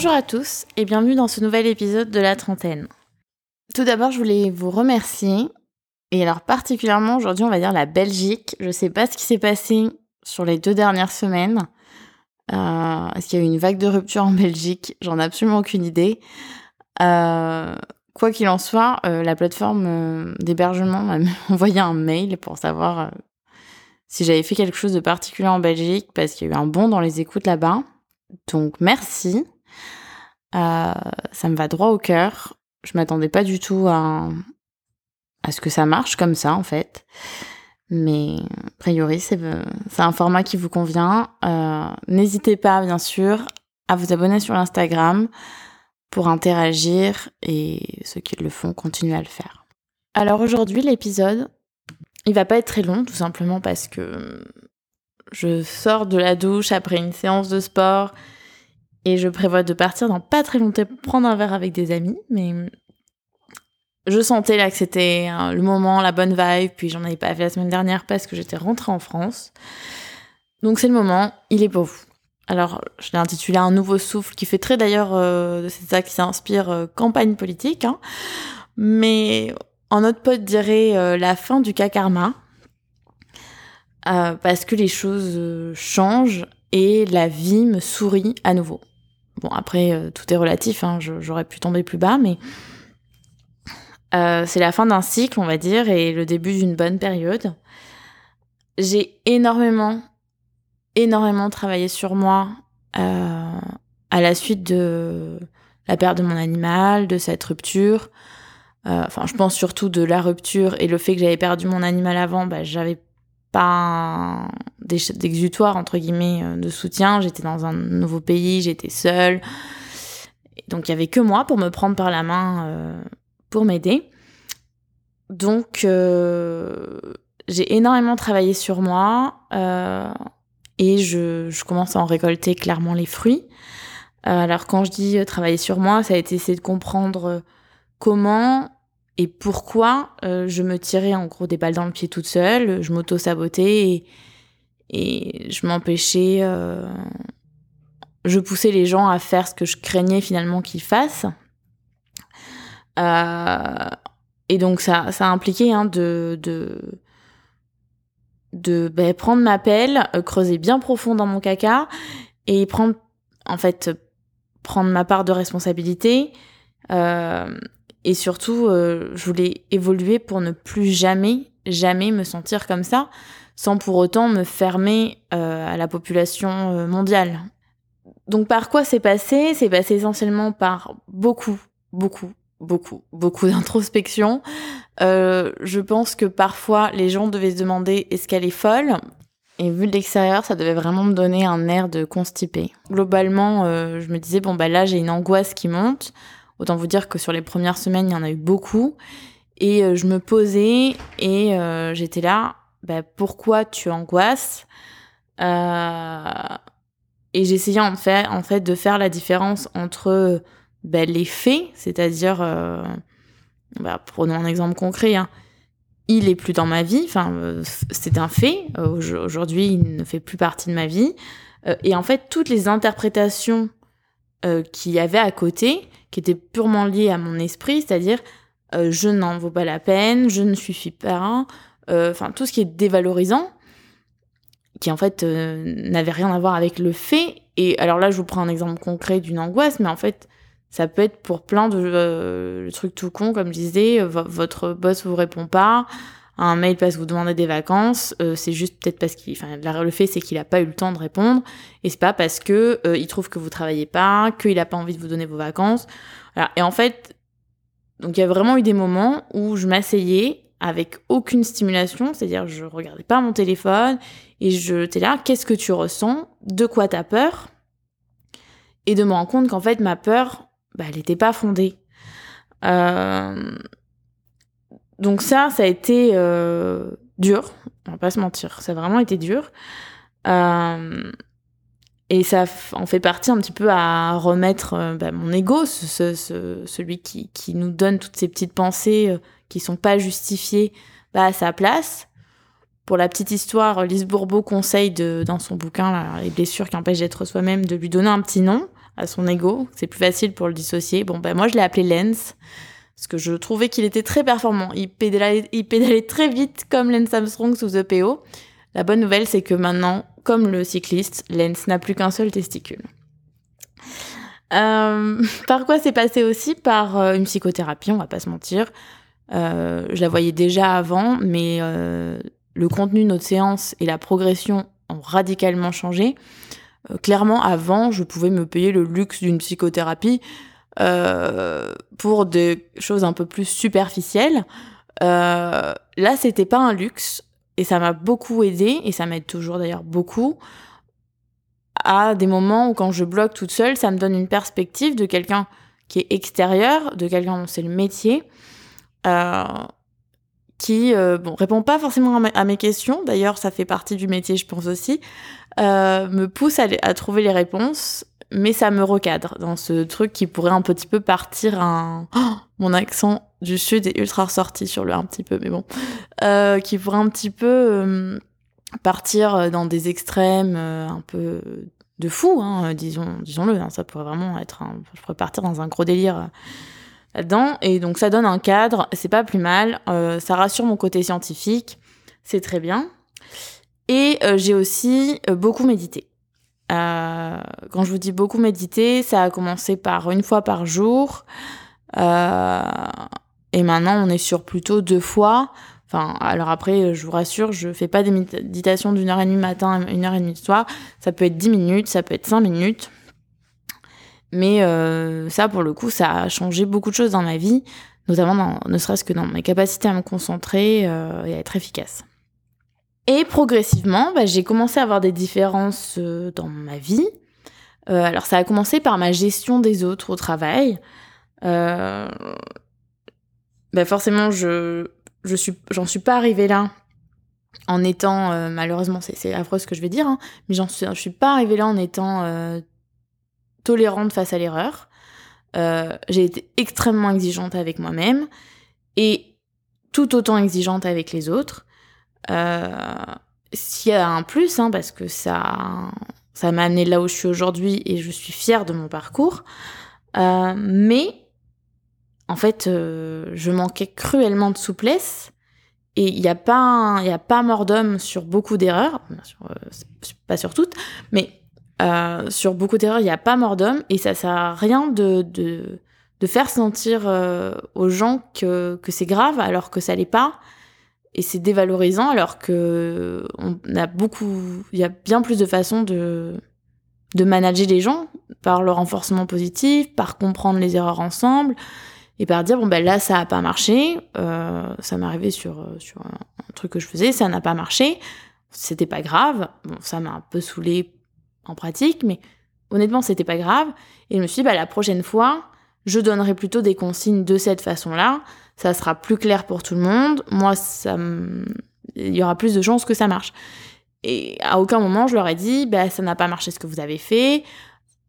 Bonjour à tous et bienvenue dans ce nouvel épisode de la trentaine. Tout d'abord, je voulais vous remercier. Et alors particulièrement aujourd'hui, on va dire la Belgique. Je sais pas ce qui s'est passé sur les deux dernières semaines. Euh, Est-ce qu'il y a eu une vague de rupture en Belgique? J'en ai absolument aucune idée. Euh, quoi qu'il en soit, euh, la plateforme d'hébergement m'a envoyé un mail pour savoir si j'avais fait quelque chose de particulier en Belgique parce qu'il y a eu un bond dans les écoutes là-bas. Donc merci. Euh, ça me va droit au cœur. Je m'attendais pas du tout à, à ce que ça marche comme ça en fait. Mais a priori, c'est c'est un format qui vous convient. Euh, N'hésitez pas, bien sûr, à vous abonner sur Instagram pour interagir et ceux qui le font, continuent à le faire. Alors aujourd'hui, l'épisode, il va pas être très long, tout simplement parce que je sors de la douche après une séance de sport et je prévois de partir dans pas très longtemps prendre un verre avec des amis, mais je sentais là que c'était hein, le moment, la bonne vibe, puis j'en avais pas fait la semaine dernière parce que j'étais rentrée en France. Donc c'est le moment, il est pour vous. Alors, je l'ai intitulé Un nouveau souffle, qui fait très d'ailleurs, euh, c'est ça qui s'inspire euh, campagne politique. Hein. Mais en autre pote dirait euh, la fin du cas karma. Euh, parce que les choses changent et la vie me sourit à nouveau. Bon, après, euh, tout est relatif, hein, j'aurais pu tomber plus bas, mais euh, c'est la fin d'un cycle, on va dire, et le début d'une bonne période. J'ai énormément, énormément travaillé sur moi euh, à la suite de la perte de mon animal, de cette rupture. Enfin, je pense surtout de la rupture et le fait que j'avais perdu mon animal avant, bah, j'avais pas d'exutoire entre guillemets euh, de soutien. J'étais dans un nouveau pays, j'étais seule, donc il y avait que moi pour me prendre par la main euh, pour m'aider. Donc euh, j'ai énormément travaillé sur moi euh, et je, je commence à en récolter clairement les fruits. Euh, alors quand je dis euh, travailler sur moi, ça a été essayer de comprendre comment et pourquoi euh, je me tirais en gros des balles dans le pied toute seule, je m'auto-sabotais et, et je m'empêchais, euh, je poussais les gens à faire ce que je craignais finalement qu'ils fassent. Euh, et donc ça, ça a impliqué hein, de, ben, prendre ma pelle, creuser bien profond dans mon caca et prendre, en fait, prendre ma part de responsabilité. Et surtout, euh, je voulais évoluer pour ne plus jamais, jamais me sentir comme ça, sans pour autant me fermer euh, à la population euh, mondiale. Donc par quoi c'est passé? C'est passé essentiellement par beaucoup, beaucoup, beaucoup, beaucoup d'introspection. Je pense que parfois les gens devaient se demander est-ce qu'elle est folle? Et vu de l'extérieur, ça devait vraiment me donner un air de constipé. Globalement, je me disais bon bah là j'ai une angoisse qui monte. Autant vous dire que sur les premières semaines, il y en a eu beaucoup. Et euh, je me posais et euh, j'étais là, bah, pourquoi tu angoisses Euh, Et j'essayais en fait, de faire la différence entre bah, les faits, c'est-à-dire, bah, prenons un exemple concret, hein. il est plus dans ma vie, enfin c'est un fait, au- aujourd'hui il ne fait plus partie de ma vie. Et en fait, toutes les interprétations qu'il y avait à côté, qui étaient purement liées à mon esprit, c'est-à-dire euh, je n'en vaux pas la peine, je ne suffis pas, euh, enfin tout ce qui est dévalorisant, qui en fait euh, n'avait rien à voir avec le fait. Et alors là, je vous prends un exemple concret d'une angoisse, mais en fait, ça peut être pour plein de trucs tout con, comme je disais, vo- votre boss vous répond pas, un mail parce que vous demandez des vacances, euh, c'est juste peut-être parce qu'il, enfin, le fait c'est qu'il a pas eu le temps de répondre, et c'est pas parce que euh, il trouve que vous travaillez pas, qu'il a pas envie de vous donner vos vacances. Voilà. Et en fait, donc il y a vraiment eu des moments où je m'asseyais avec aucune stimulation, c'est-à-dire je regardais pas mon téléphone et je t'es là, qu'est-ce que tu ressens, de quoi t'as peur, et de me rendre compte qu'en fait ma peur, bah, elle était pas fondée. Euh, Donc ça, ça a été euh, dur, on va pas se mentir, ça a vraiment été dur. Euh, et ça en fait partie un petit peu à remettre euh, bah, mon ego, ce, ce- ce- celui qui, nous donne toutes ces petites pensées qui sont pas justifiées, bah, à sa place. Pour la petite histoire, Lise Bourbeau conseille dans son bouquin Les blessures qui empêchent d'être soi-même de lui donner un petit nom, à son ego. C'est plus facile pour le dissocier. Bon, ben moi, je l'ai appelé Lens parce que je trouvais qu'il était très performant. Il pédalait, il pédalait très vite comme Lance Armstrong sous EPO. La bonne nouvelle, c'est que maintenant, comme le cycliste, Lens n'a plus qu'un seul testicule. Euh, par quoi c'est passé aussi? Par euh, une psychothérapie, on va pas se mentir. Euh, je la voyais déjà avant, mais le contenu de notre séance et la progression ont radicalement changé. clairement, avant, je pouvais me payer le luxe d'une psychothérapie pour des choses un peu plus superficielles. là, c'était pas un luxe et ça m'a beaucoup aidé et ça m'aide toujours d'ailleurs beaucoup à des moments où quand je bloque toute seule, ça me donne une perspective de quelqu'un qui est extérieur, de quelqu'un dont c'est le métier, euh, qui euh, bon répond pas forcément à, mes questions. D'ailleurs, ça fait partie du métier, je pense aussi, euh, me pousse à, trouver les réponses, mais ça me recadre dans ce truc qui pourrait un petit peu partir un oh, mon accent du sud est ultra ressorti sur le un petit peu, mais bon, euh, qui pourrait un petit peu euh, partir dans des extrêmes euh, un peu de fou, hein, disons, disons-le. Hein, ça pourrait vraiment être, un, je pourrais partir dans un gros délire là-dedans. Et donc ça donne un cadre, c'est pas plus mal. ça rassure mon côté scientifique, c'est très bien. Et j'ai aussi beaucoup médité. Quand je vous dis beaucoup méditer, ça a commencé par une fois par jour. et maintenant, on est sur plutôt deux fois. Enfin, alors après, je vous rassure, je fais pas des méditations d'une heure et demie matin, une heure et demie de soir. Ça peut être dix minutes, ça peut être cinq minutes. Mais euh, ça, pour le coup, ça a changé beaucoup de choses dans ma vie, notamment dans, ne serait-ce que dans mes capacités à me concentrer euh, et à être efficace. Et progressivement, bah, j'ai commencé à avoir des différences euh, dans ma vie. alors ça a commencé par ma gestion des autres au travail. Bah, forcément, je je suis, pas arrivée là en étant, euh, malheureusement, c'est affreux ce que je vais dire, mais j'en suis, suis pas arrivée là en étant euh, tolérante face à l'erreur. Euh, j'ai été extrêmement exigeante avec moi-même et tout autant exigeante avec les autres. S'il y a un plus, hein, parce que ça, ça m'a amené là où je suis aujourd'hui et je suis fière de mon parcours. mais en fait, euh, je manquais cruellement de souplesse. Et il n'y a pas, a pas mort d'homme sur beaucoup d'erreurs, euh, pas sur toutes, mais euh, sur beaucoup d'erreurs, il n'y a pas mort d'homme, et ça sert à rien de, de, de faire sentir aux gens que, que c'est grave alors que ça l'est pas, et c'est dévalorisant alors que on a beaucoup, il y a bien plus de façons de, de manager les gens par le renforcement positif, par comprendre les erreurs ensemble, et par dire bon ben là ça a pas marché euh, ça m'est arrivé sur euh, sur un, truc que je faisais ça n'a pas marché c'était pas grave. Bon ça m'a un peu saoulé en pratique mais honnêtement c'était pas grave. Et je me suis dit bah la prochaine fois je donnerai plutôt des consignes de cette façon là ça sera plus clair pour tout le monde moi ça il y aura plus de chances que ça marche et à aucun moment je leur ai dit bah ça n'a pas marché ce que vous avez fait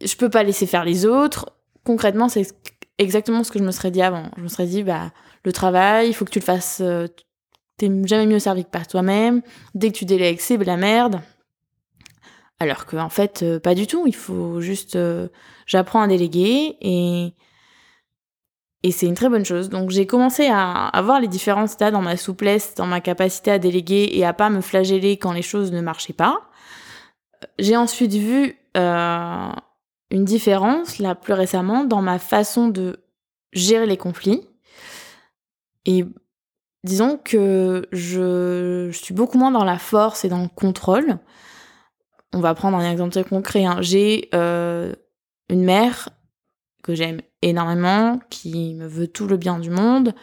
je peux pas laisser faire les autres concrètement c'est exactement ce que je me serais dit avant. Je me serais dit, bah, le travail, il faut que tu le fasses. Euh, t'es jamais mieux servi que par toi-même. Dès que tu délègues, c'est la merde. Alors que, en fait, euh, pas du tout. Il faut juste. Euh, j'apprends à déléguer et. Et c'est une très bonne chose. Donc j'ai commencé à, à voir les différences là dans ma souplesse, dans ma capacité à déléguer et à pas me flageller quand les choses ne marchaient pas. J'ai ensuite vu une différence, là plus récemment, dans ma façon de gérer les conflits. Et disons que je, suis beaucoup moins dans la force et dans le contrôle. On va prendre un exemple très concret. Hein. J'ai euh, une mère que j'aime énormément, qui me veut tout le bien du monde,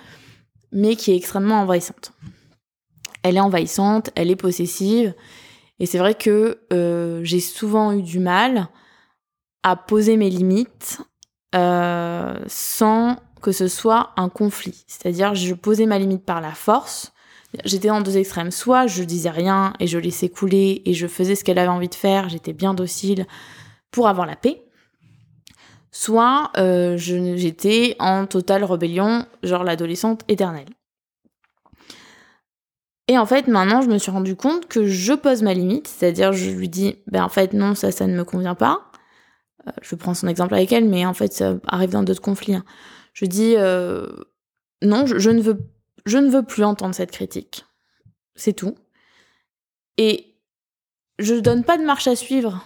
mais qui est extrêmement envahissante. Elle est envahissante, elle est possessive, et c'est vrai que euh, j'ai souvent eu du mal à poser mes limites euh, sans que ce soit un conflit. C'est-à-dire, je posais ma limite par la force. J'étais en deux extrêmes. Soit je disais rien et je laissais couler et je faisais ce qu'elle avait envie de faire, j'étais bien docile pour avoir la paix. Soit euh, j'étais en totale rébellion, genre l'adolescente éternelle. Et en fait, maintenant, je me suis rendu compte que je pose ma limite, c'est-à-dire je lui dis, ben en fait non, ça, ça ne me convient pas. je prends son exemple avec elle, mais en fait, ça arrive dans d'autres conflits. Hein. Je dis non, je, ne veux, je ne veux plus entendre cette critique. C'est tout. Et je ne donne pas de marche à suivre.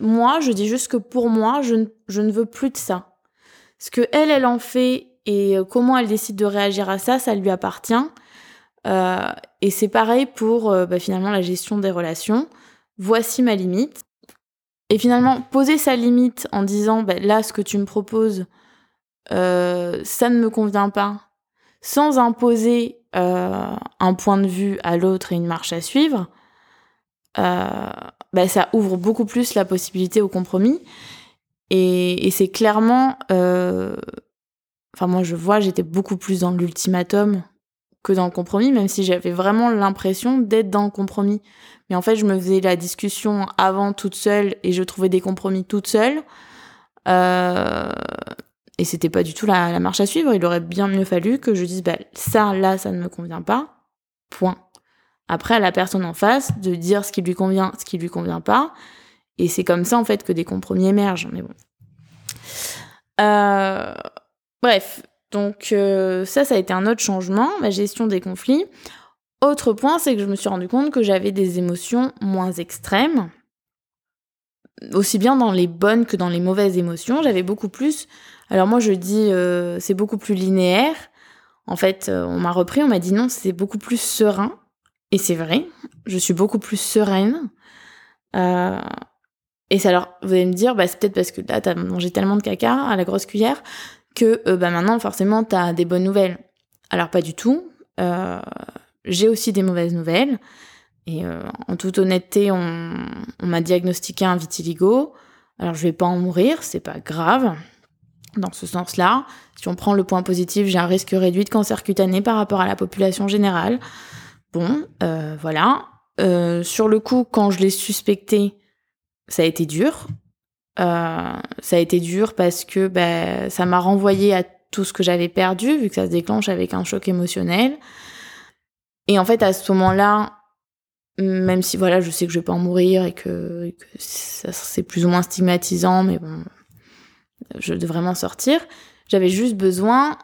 Moi, je dis juste que pour moi, je ne, veux plus de ça. Ce que elle, elle en fait et euh, comment elle décide de réagir à ça, ça lui appartient. Euh, et c'est pareil pour euh, bah, finalement la gestion des relations. Voici ma limite. Et finalement, poser sa limite en disant bah, là, ce que tu me proposes, ça ne me convient pas, sans imposer un point de vue à l'autre et une marche à suivre, bah, ça ouvre beaucoup plus la possibilité au compromis. Et, c'est clairement. Euh, enfin, moi, je vois, j'étais beaucoup plus dans l'ultimatum que dans le compromis, même si j'avais vraiment l'impression d'être dans le compromis. Mais en fait, je me faisais la discussion avant toute seule et je trouvais des compromis toute seule. Euh, et c'était pas du tout la, la, marche à suivre. Il aurait bien mieux fallu que je dise, bah, ça, là, ça ne me convient pas. Point. Après, à la personne en face de dire ce qui lui convient, ce qui lui convient pas. Et c'est comme ça, en fait, que des compromis émergent. Mais bon. Euh, bref. Donc, euh, ça, ça a été un autre changement, ma gestion des conflits. Autre point, c'est que je me suis rendu compte que j'avais des émotions moins extrêmes. Aussi bien dans les bonnes que dans les mauvaises émotions. J'avais beaucoup plus. Alors, moi, je dis, euh, c'est beaucoup plus linéaire. En fait, on m'a repris, on m'a dit non, c'est beaucoup plus serein. Et c'est vrai, je suis beaucoup plus sereine. Euh, et ça alors, vous allez me dire, bah, c'est peut-être parce que là, t'as mangé tellement de caca à la grosse cuillère que euh, bah, maintenant, forcément, t'as des bonnes nouvelles. Alors, pas du tout. Euh, j'ai aussi des mauvaises nouvelles. Et en toute honnêteté, on, on m'a diagnostiqué un vitiligo. Alors, je vais pas en mourir, c'est pas grave. Dans ce sens-là, si on prend le point positif, j'ai un risque réduit de cancer cutané par rapport à la population générale. Bon, euh, voilà. Euh, sur le coup, quand je l'ai suspecté, ça a été dur. Euh, ça a été dur parce que ben, ça m'a renvoyé à tout ce que j'avais perdu, vu que ça se déclenche avec un choc émotionnel. Et en fait, à ce moment-là, même si voilà, je sais que je vais pas en mourir et que, c'est plus ou moins stigmatisant, mais bon, je devrais m'en sortir. J'avais juste besoin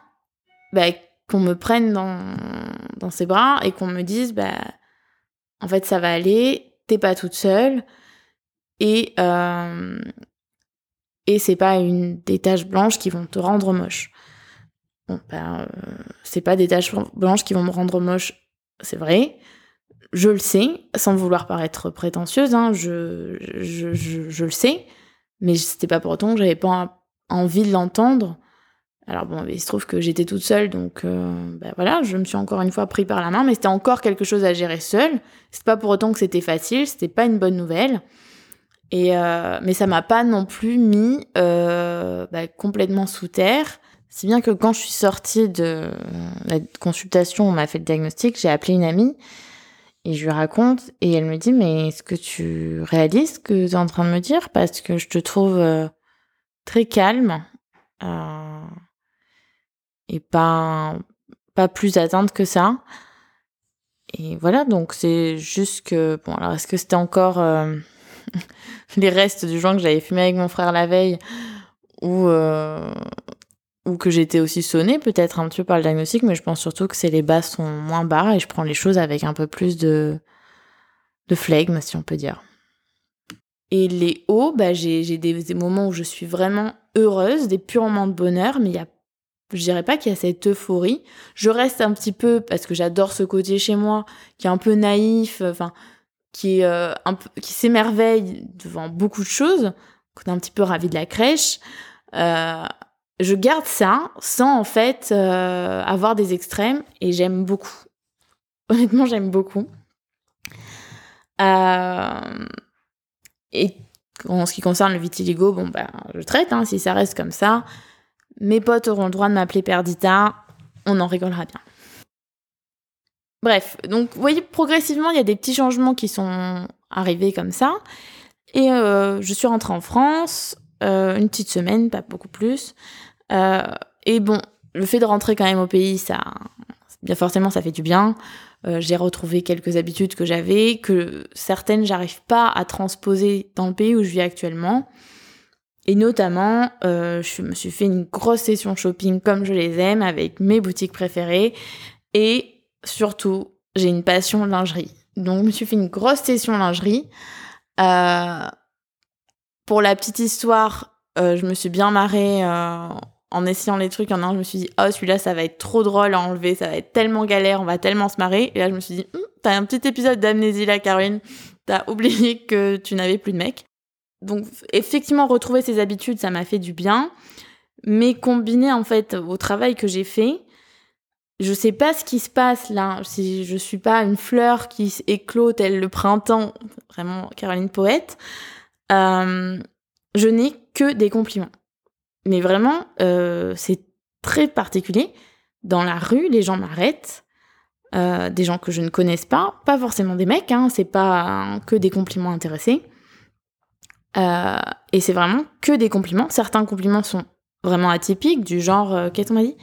ben, qu'on me prenne dans, ses bras et qu'on me dise, bah, en fait, ça va aller, t'es pas toute seule. Et, euh, et c'est pas une, des taches blanches qui vont te rendre moche. Bon, ben, c'est pas des taches blanches qui vont me rendre moche, c'est vrai. Je le sais, sans vouloir paraître prétentieuse, hein, je, je, je, je, le sais, mais c'était pas pour autant que j'avais pas envie de l'entendre alors bon, il se trouve que j'étais toute seule, donc euh, ben voilà, je me suis encore une fois pris par la main, mais c'était encore quelque chose à gérer seule. C'est pas pour autant que c'était facile, c'était pas une bonne nouvelle. Et euh, mais ça m'a pas non plus mis euh, ben, complètement sous terre. Si bien que quand je suis sortie de la consultation, on m'a fait le diagnostic, j'ai appelé une amie et je lui raconte et elle me dit mais est-ce que tu réalises ce que tu es en train de me dire? Parce que je te trouve très calme. Euh, et pas, pas plus atteinte que ça. Et voilà, donc c'est juste que, bon, alors est-ce que c'était encore euh, les restes du joint que j'avais fumé avec mon frère la veille ou, euh, ou que j'étais aussi sonnée peut-être un petit peu par le diagnostic, mais je pense surtout que c'est les bas sont moins bas et je prends les choses avec un peu plus de, de flegme, si on peut dire. Et les hauts, bah, j'ai des, des moments où je suis vraiment heureuse, des purs moments de bonheur, mais il y a je dirais pas qu'il y a cette euphorie. Je reste un petit peu parce que j'adore ce côté chez moi qui est un peu naïf, enfin qui euh, un peu, qui s'émerveille devant beaucoup de choses, qu'on est un petit peu ravi de la crèche. Euh, je garde ça sans en fait euh, avoir des extrêmes et j'aime beaucoup. Honnêtement, j'aime beaucoup. et en ce qui concerne le vitiligo, bon ben je traite hein, si ça reste comme ça. Mes potes auront le droit de m'appeler Perdita, on en rigolera bien. Bref, donc vous voyez, progressivement, il y a des petits changements qui sont arrivés comme ça. Et euh, je suis rentrée en France, euh, une petite semaine, pas beaucoup plus. Euh, et bon, le fait de rentrer quand même au pays, ça, bien forcément, ça fait du bien. j'ai retrouvé quelques habitudes que j'avais, que certaines, j'arrive pas à transposer dans le pays où je vis actuellement. Et notamment, euh, je me suis fait une grosse session shopping comme je les aime avec mes boutiques préférées. Et surtout, j'ai une passion lingerie. Donc, je me suis fait une grosse session lingerie. Euh, pour la petite histoire, euh, je me suis bien marrée en essayant les trucs. En un, je me suis dit, oh, celui-là, ça va être trop drôle à enlever, ça va être tellement galère, on va tellement se marrer. Et là, je me suis dit, hm, t'as un petit épisode d'amnésie là, Caroline. T'as oublié que tu n'avais plus de mec. Donc, effectivement, retrouver ses habitudes, ça m'a fait du bien. Mais combiné, en fait, au travail que j'ai fait, je sais pas ce qui se passe là. Si je suis pas une fleur qui éclot tel le printemps, vraiment Caroline poète, euh, je n'ai que des compliments. Mais vraiment, euh, c'est très particulier. Dans la rue, les gens m'arrêtent. Euh, des gens que je ne connaisse pas, pas forcément des mecs, hein, c'est pas que des compliments intéressés. Euh, et c'est vraiment que des compliments. Certains compliments sont vraiment atypiques, du genre, euh, qu'est-ce qu'on m'a dit?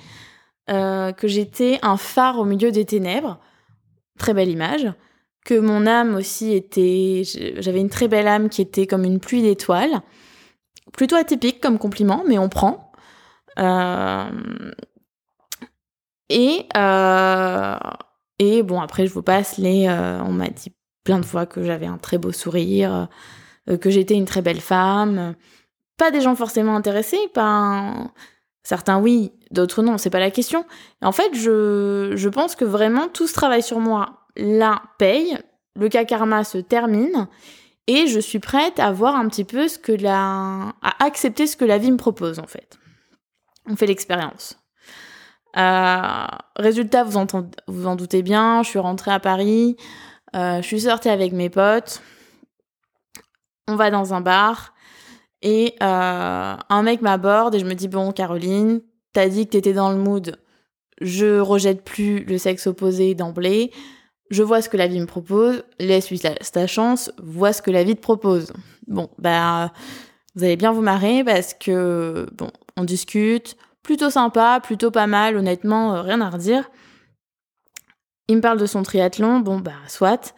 Euh, Que j'étais un phare au milieu des ténèbres. Très belle image. Que mon âme aussi était. J'avais une très belle âme qui était comme une pluie d'étoiles. Plutôt atypique comme compliment, mais on prend. Et, et bon, après, je vous passe les. On m'a dit plein de fois que j'avais un très beau sourire, que j'étais une très belle femme. Pas des gens forcément intéressés, pas. Certains oui, d'autres non, c'est pas la question. En fait, je, je pense que vraiment tout ce travail sur moi là paye, le cas karma se termine et je suis prête à voir un petit peu ce que la. à accepter ce que la vie me propose en fait. On fait l'expérience. Euh, résultat, vous, entendez, vous en doutez bien, je suis rentrée à Paris, euh, je suis sortie avec mes potes, on va dans un bar et euh, un mec m'aborde et je me dis bon Caroline, t'as dit que t'étais dans le mood, je rejette plus le sexe opposé d'emblée, je vois ce que la vie me propose, laisse-lui ta chance, vois ce que la vie te propose. Bon, bah vous allez bien vous marrer parce que bon, on discute, plutôt sympa, plutôt pas mal, honnêtement, euh, rien à redire. Il me parle de son triathlon, bon bah soit.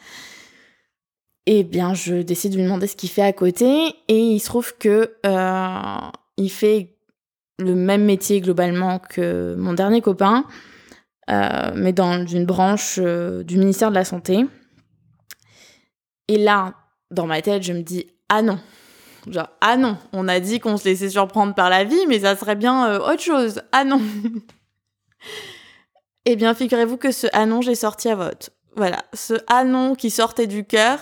Eh bien, je décide de lui demander ce qu'il fait à côté, et il se trouve que euh, il fait le même métier globalement que mon dernier copain, euh, mais dans une branche euh, du ministère de la Santé. Et là, dans ma tête, je me dis ah non, Genre, ah non, on a dit qu'on se laissait surprendre par la vie, mais ça serait bien autre chose. Ah non. eh bien, figurez-vous que ce ah non, j'ai sorti à vote. Voilà, ce ah non qui sortait du cœur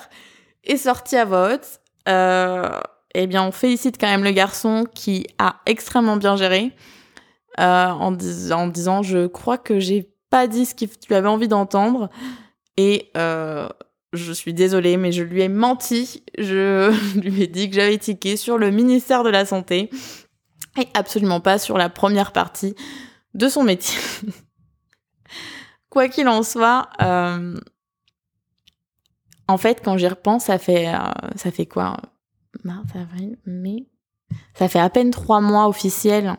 est sorti à vote. Euh, eh bien, on félicite quand même le garçon qui a extrêmement bien géré euh, en, en, disant je crois que j'ai pas dit ce que tu avais envie d'entendre et euh, je suis désolée, mais je lui ai menti. Je lui ai dit que j'avais tiqué sur le ministère de la Santé et absolument pas sur la première partie de son métier. Quoi qu'il en soit, euh, en fait, quand j'y repense, ça fait, euh, ça fait quoi Mars, avril, mai? Ça fait à peine trois mois officiels,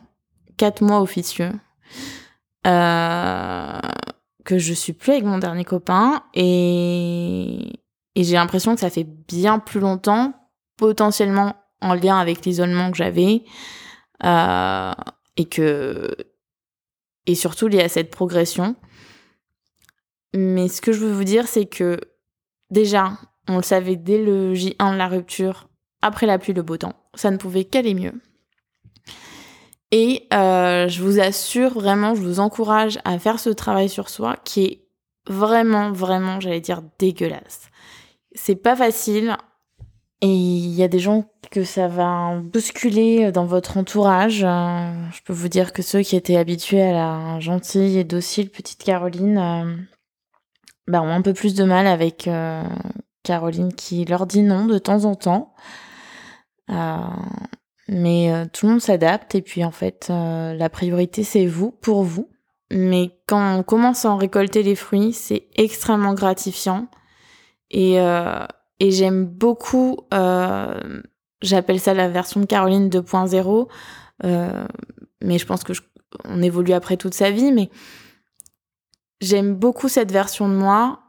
quatre mois officieux. Euh, que je suis plus avec mon dernier copain et, j'ai l'impression que ça fait bien plus longtemps, potentiellement en lien avec l'isolement que j'avais euh, et que et surtout lié à cette progression. Mais ce que je veux vous dire, c'est que déjà, on le savait dès le J1 de la rupture, après la pluie, le beau temps, ça ne pouvait qu'aller mieux. Et euh, je vous assure vraiment, je vous encourage à faire ce travail sur soi qui est vraiment, vraiment, j'allais dire, dégueulasse. C'est pas facile. Et il y a des gens que ça va bousculer dans votre entourage. Je peux vous dire que ceux qui étaient habitués à la gentille et docile petite Caroline euh, bah, ont un peu plus de mal avec euh, Caroline qui leur dit non de temps en temps. Euh, mais euh, tout le monde s'adapte et puis en fait, la priorité c'est vous, pour vous. Mais quand on commence à en récolter les fruits, c'est extrêmement gratifiant. Et, et j'aime beaucoup, j'appelle ça la version de Caroline 2.0, mais je pense que on évolue après toute sa vie, mais j'aime beaucoup cette version de moi.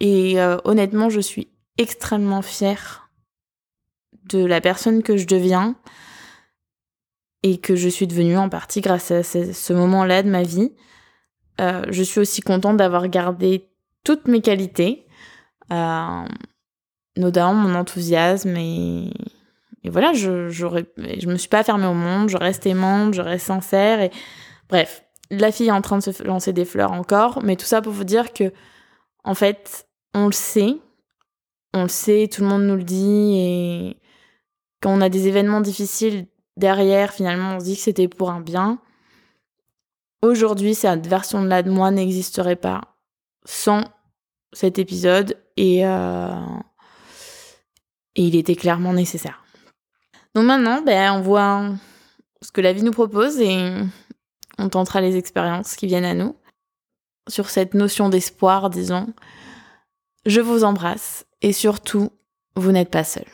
et honnêtement, je suis extrêmement fière de la personne que je deviens et que je suis devenue en partie grâce à ce, moment-là de ma vie. Euh, je suis aussi contente d'avoir gardé toutes mes qualités, euh, notamment mon enthousiasme et, voilà, je, je me suis pas fermée au monde, je reste aimante, je reste sincère et bref, la fille est en train de se lancer des fleurs encore, mais tout ça pour vous dire que en fait, on le sait, on le sait, tout le monde nous le dit et quand on a des événements difficiles derrière, finalement, on se dit que c'était pour un bien. Aujourd'hui, cette version-là de moi n'existerait pas sans cet épisode et, euh, et il était clairement nécessaire. Donc maintenant, ben, on voit ce que la vie nous propose et on tentera les expériences qui viennent à nous. Sur cette notion d'espoir, disons, je vous embrasse et surtout, vous n'êtes pas seul.